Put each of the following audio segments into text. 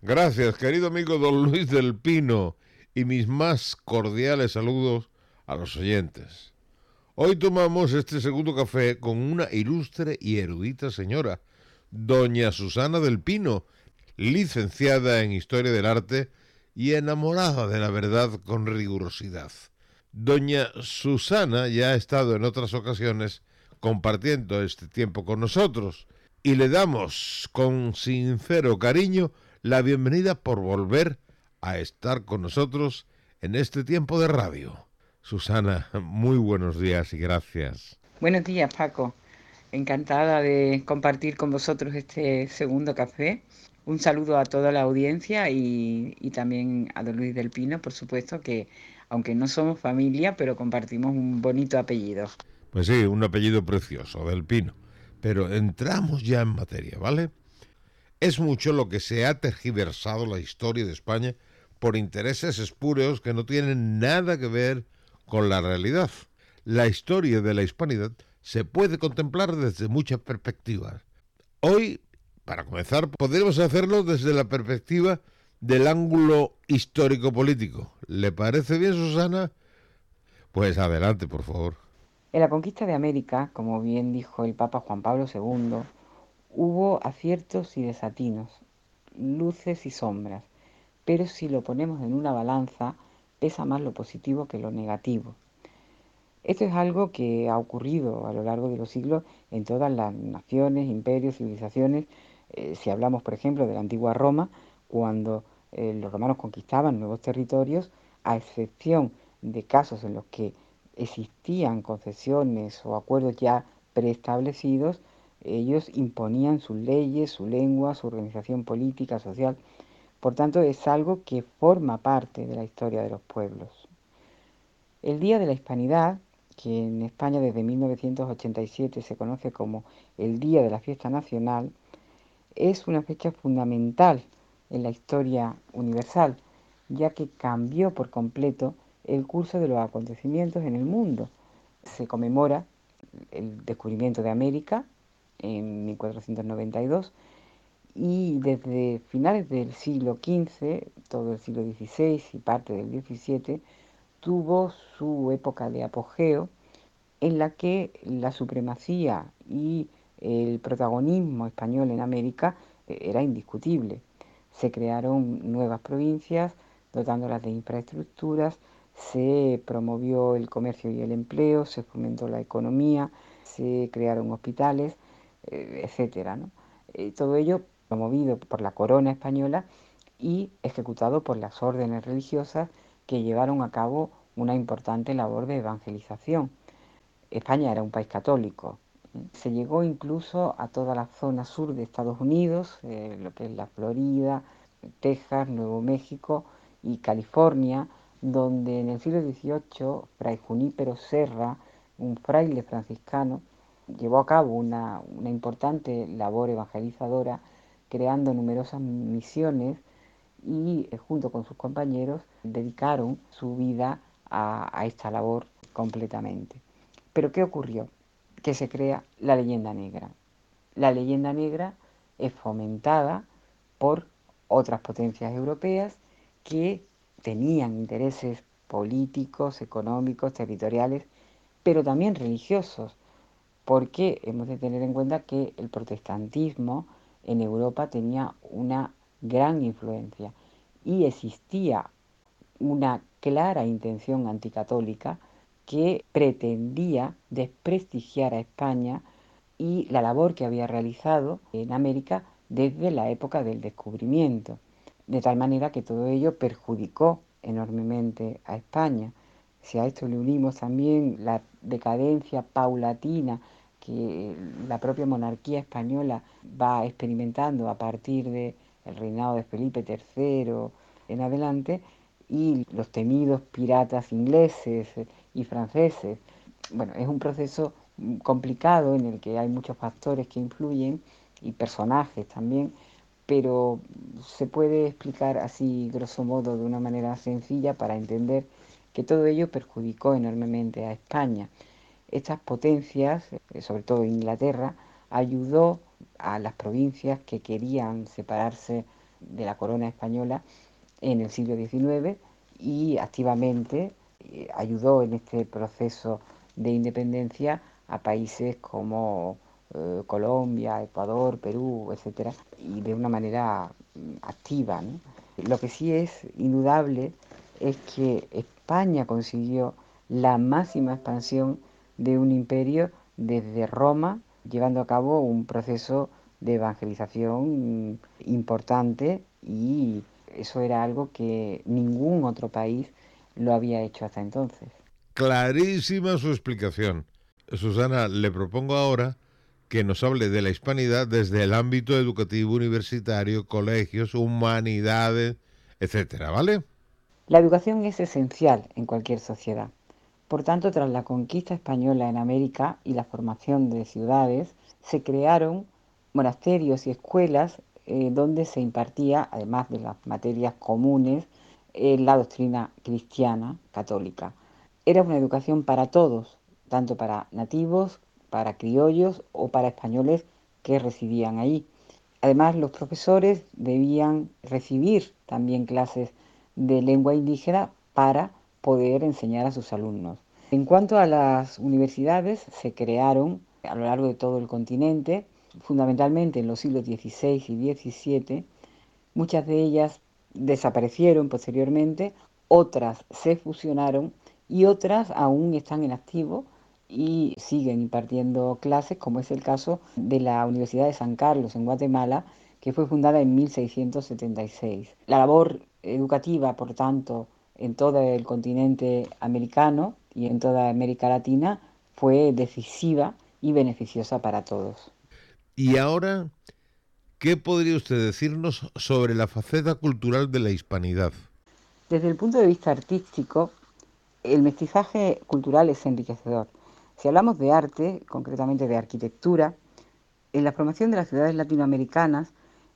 Gracias, querido amigo don Luis del Pino, y mis más cordiales saludos a los oyentes. Hoy tomamos este segundo café con una ilustre y erudita señora, doña Susana del Pino, licenciada en Historia del Arte y enamorada de la verdad con rigurosidad. Doña Susana ya ha estado en otras ocasiones compartiendo este tiempo con nosotros y le damos con sincero cariño la bienvenida por volver a estar con nosotros en este tiempo de radio. Susana, muy buenos días y gracias. Buenos días, Paco. Encantada de compartir con vosotros este segundo café. Un saludo a toda la audiencia y, y también a don Luis del Pino, por supuesto, que aunque no somos familia, pero compartimos un bonito apellido. Pues sí, un apellido precioso, del Pino. Pero entramos ya en materia, ¿vale? Es mucho lo que se ha tergiversado la historia de España por intereses espúreos que no tienen nada que ver con la realidad. La historia de la hispanidad se puede contemplar desde muchas perspectivas. Hoy, para comenzar, podremos hacerlo desde la perspectiva del ángulo histórico-político. ¿Le parece bien, Susana? Pues adelante, por favor. En la conquista de América, como bien dijo el Papa Juan Pablo II, Hubo aciertos y desatinos, luces y sombras, pero si lo ponemos en una balanza, pesa más lo positivo que lo negativo. Esto es algo que ha ocurrido a lo largo de los siglos en todas las naciones, imperios, civilizaciones. Eh, si hablamos, por ejemplo, de la antigua Roma, cuando eh, los romanos conquistaban nuevos territorios, a excepción de casos en los que existían concesiones o acuerdos ya preestablecidos, ellos imponían sus leyes, su lengua, su organización política, social. Por tanto, es algo que forma parte de la historia de los pueblos. El Día de la Hispanidad, que en España desde 1987 se conoce como el Día de la Fiesta Nacional, es una fecha fundamental en la historia universal, ya que cambió por completo el curso de los acontecimientos en el mundo. Se conmemora el descubrimiento de América, en 1492 y desde finales del siglo XV, todo el siglo XVI y parte del XVII, tuvo su época de apogeo en la que la supremacía y el protagonismo español en América eh, era indiscutible. Se crearon nuevas provincias dotándolas de infraestructuras, se promovió el comercio y el empleo, se fomentó la economía, se crearon hospitales, etcétera. ¿no? Eh, todo ello promovido por la corona española y ejecutado por las órdenes religiosas que llevaron a cabo una importante labor de evangelización. España era un país católico. Se llegó incluso a toda la zona sur de Estados Unidos, eh, lo que es la Florida, Texas, Nuevo México y California, donde en el siglo XVIII Fray Junípero Serra, un fraile franciscano, llevó a cabo una, importante labor evangelizadora, creando numerosas misiones y eh, junto con sus compañeros dedicaron su vida a, esta labor completamente. Pero ¿qué ocurrió? Que se crea la leyenda negra. La leyenda negra es fomentada por otras potencias europeas que tenían intereses políticos, económicos, territoriales, pero también religiosos porque hemos de tener en cuenta que el protestantismo en Europa tenía una gran influencia y existía una clara intención anticatólica que pretendía desprestigiar a España y la labor que había realizado en América desde la época del descubrimiento, de tal manera que todo ello perjudicó enormemente a España. Si a esto le unimos también la decadencia paulatina que la propia monarquía española va experimentando a partir del el reinado de Felipe III en adelante, y los temidos piratas ingleses y franceses. Bueno, es un proceso complicado en el que hay muchos factores que influyen y personajes también, pero se puede explicar así, grosso modo, de una manera sencilla para entender que todo ello perjudicó enormemente a España. Estas potencias, eh, sobre todo Inglaterra, ayudó a las provincias que querían separarse de la corona española en el siglo XIX y activamente eh, ayudó en este proceso de independencia a países como eh, Colombia, Ecuador, Perú, etcétera, y de una manera mm, activa. Lo que sí es indudable es que España consiguió la máxima expansión de un imperio desde Roma, llevando a cabo un proceso de evangelización mm, importante y eso era algo que ningún otro país lo había hecho hasta entonces. Clarísima su explicación. Susana, le propongo ahora que nos hable de la hispanidad desde el ámbito educativo universitario, colegios, humanidades, etcétera, ¿vale? La educación es esencial en cualquier sociedad. Por tanto, tras la conquista española en América y la formación de ciudades, se crearon monasterios y escuelas eh, donde se impartía, además de las materias comunes, eh, la doctrina cristiana católica. Era una educación para todos, tanto para nativos, para criollos o para españoles que residían allí. Además, los profesores debían recibir también clases de lengua indígena para poder enseñar a sus alumnos. En cuanto a las universidades, se crearon a lo largo de todo el continente, fundamentalmente en los siglos XVI y XVII. Muchas de ellas desaparecieron posteriormente, otras se fusionaron y otras aún están en activo y siguen impartiendo clases, como es el caso de la Universidad de San Carlos en Guatemala, que fue fundada en 1676. La labor educativa, por tanto, en todo el continente americano y en toda América Latina fue decisiva y beneficiosa para todos. Y ahora, ¿qué podría usted decirnos sobre la faceta cultural de la hispanidad? Desde el punto de vista artístico, el mestizaje cultural es enriquecedor. Si hablamos de arte, concretamente de arquitectura, en la formación de las ciudades latinoamericanas,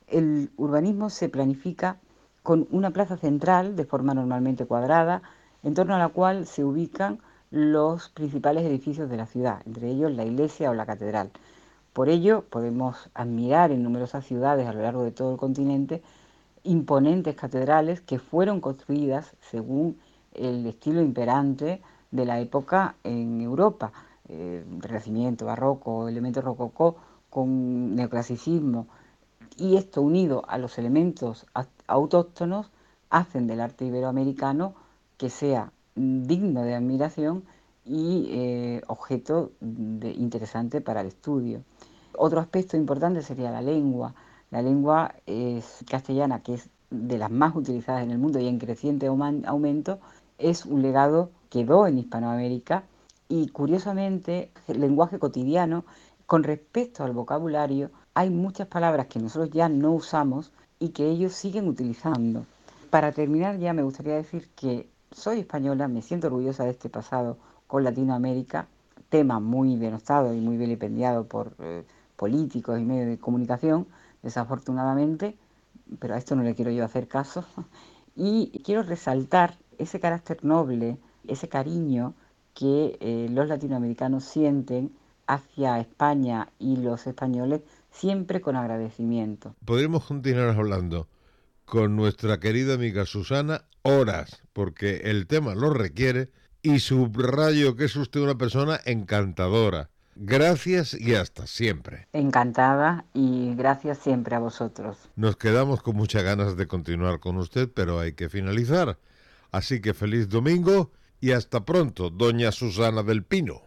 el urbanismo se planifica con una plaza central de forma normalmente cuadrada, en torno a la cual se ubican los principales edificios de la ciudad, entre ellos la iglesia o la catedral. Por ello, podemos admirar en numerosas ciudades a lo largo de todo el continente imponentes catedrales que fueron construidas según el estilo imperante de la época en Europa eh, renacimiento, barroco, elementos rococó con neoclasicismo, y esto unido a los elementos autóctonos hacen del arte iberoamericano que sea digno de admiración y eh, objeto de, interesante para el estudio. Otro aspecto importante sería la lengua. La lengua es castellana, que es de las más utilizadas en el mundo y en creciente aumento, es un legado que quedó en Hispanoamérica y curiosamente, el lenguaje cotidiano, con respecto al vocabulario, hay muchas palabras que nosotros ya no usamos y que ellos siguen utilizando. Para terminar ya me gustaría decir que soy española, me siento orgullosa de este pasado con Latinoamérica, tema muy denostado y muy vilipendiado por eh, políticos y medios de comunicación, desafortunadamente, pero a esto no le quiero yo hacer caso. Y quiero resaltar ese carácter noble, ese cariño que eh, los latinoamericanos sienten hacia España y los españoles siempre con agradecimiento. Podríamos continuar hablando con nuestra querida amiga Susana horas, porque el tema lo requiere y subrayo que es usted una persona encantadora. Gracias y hasta siempre. Encantada y gracias siempre a vosotros. Nos quedamos con muchas ganas de continuar con usted, pero hay que finalizar. Así que feliz domingo y hasta pronto, doña Susana del Pino.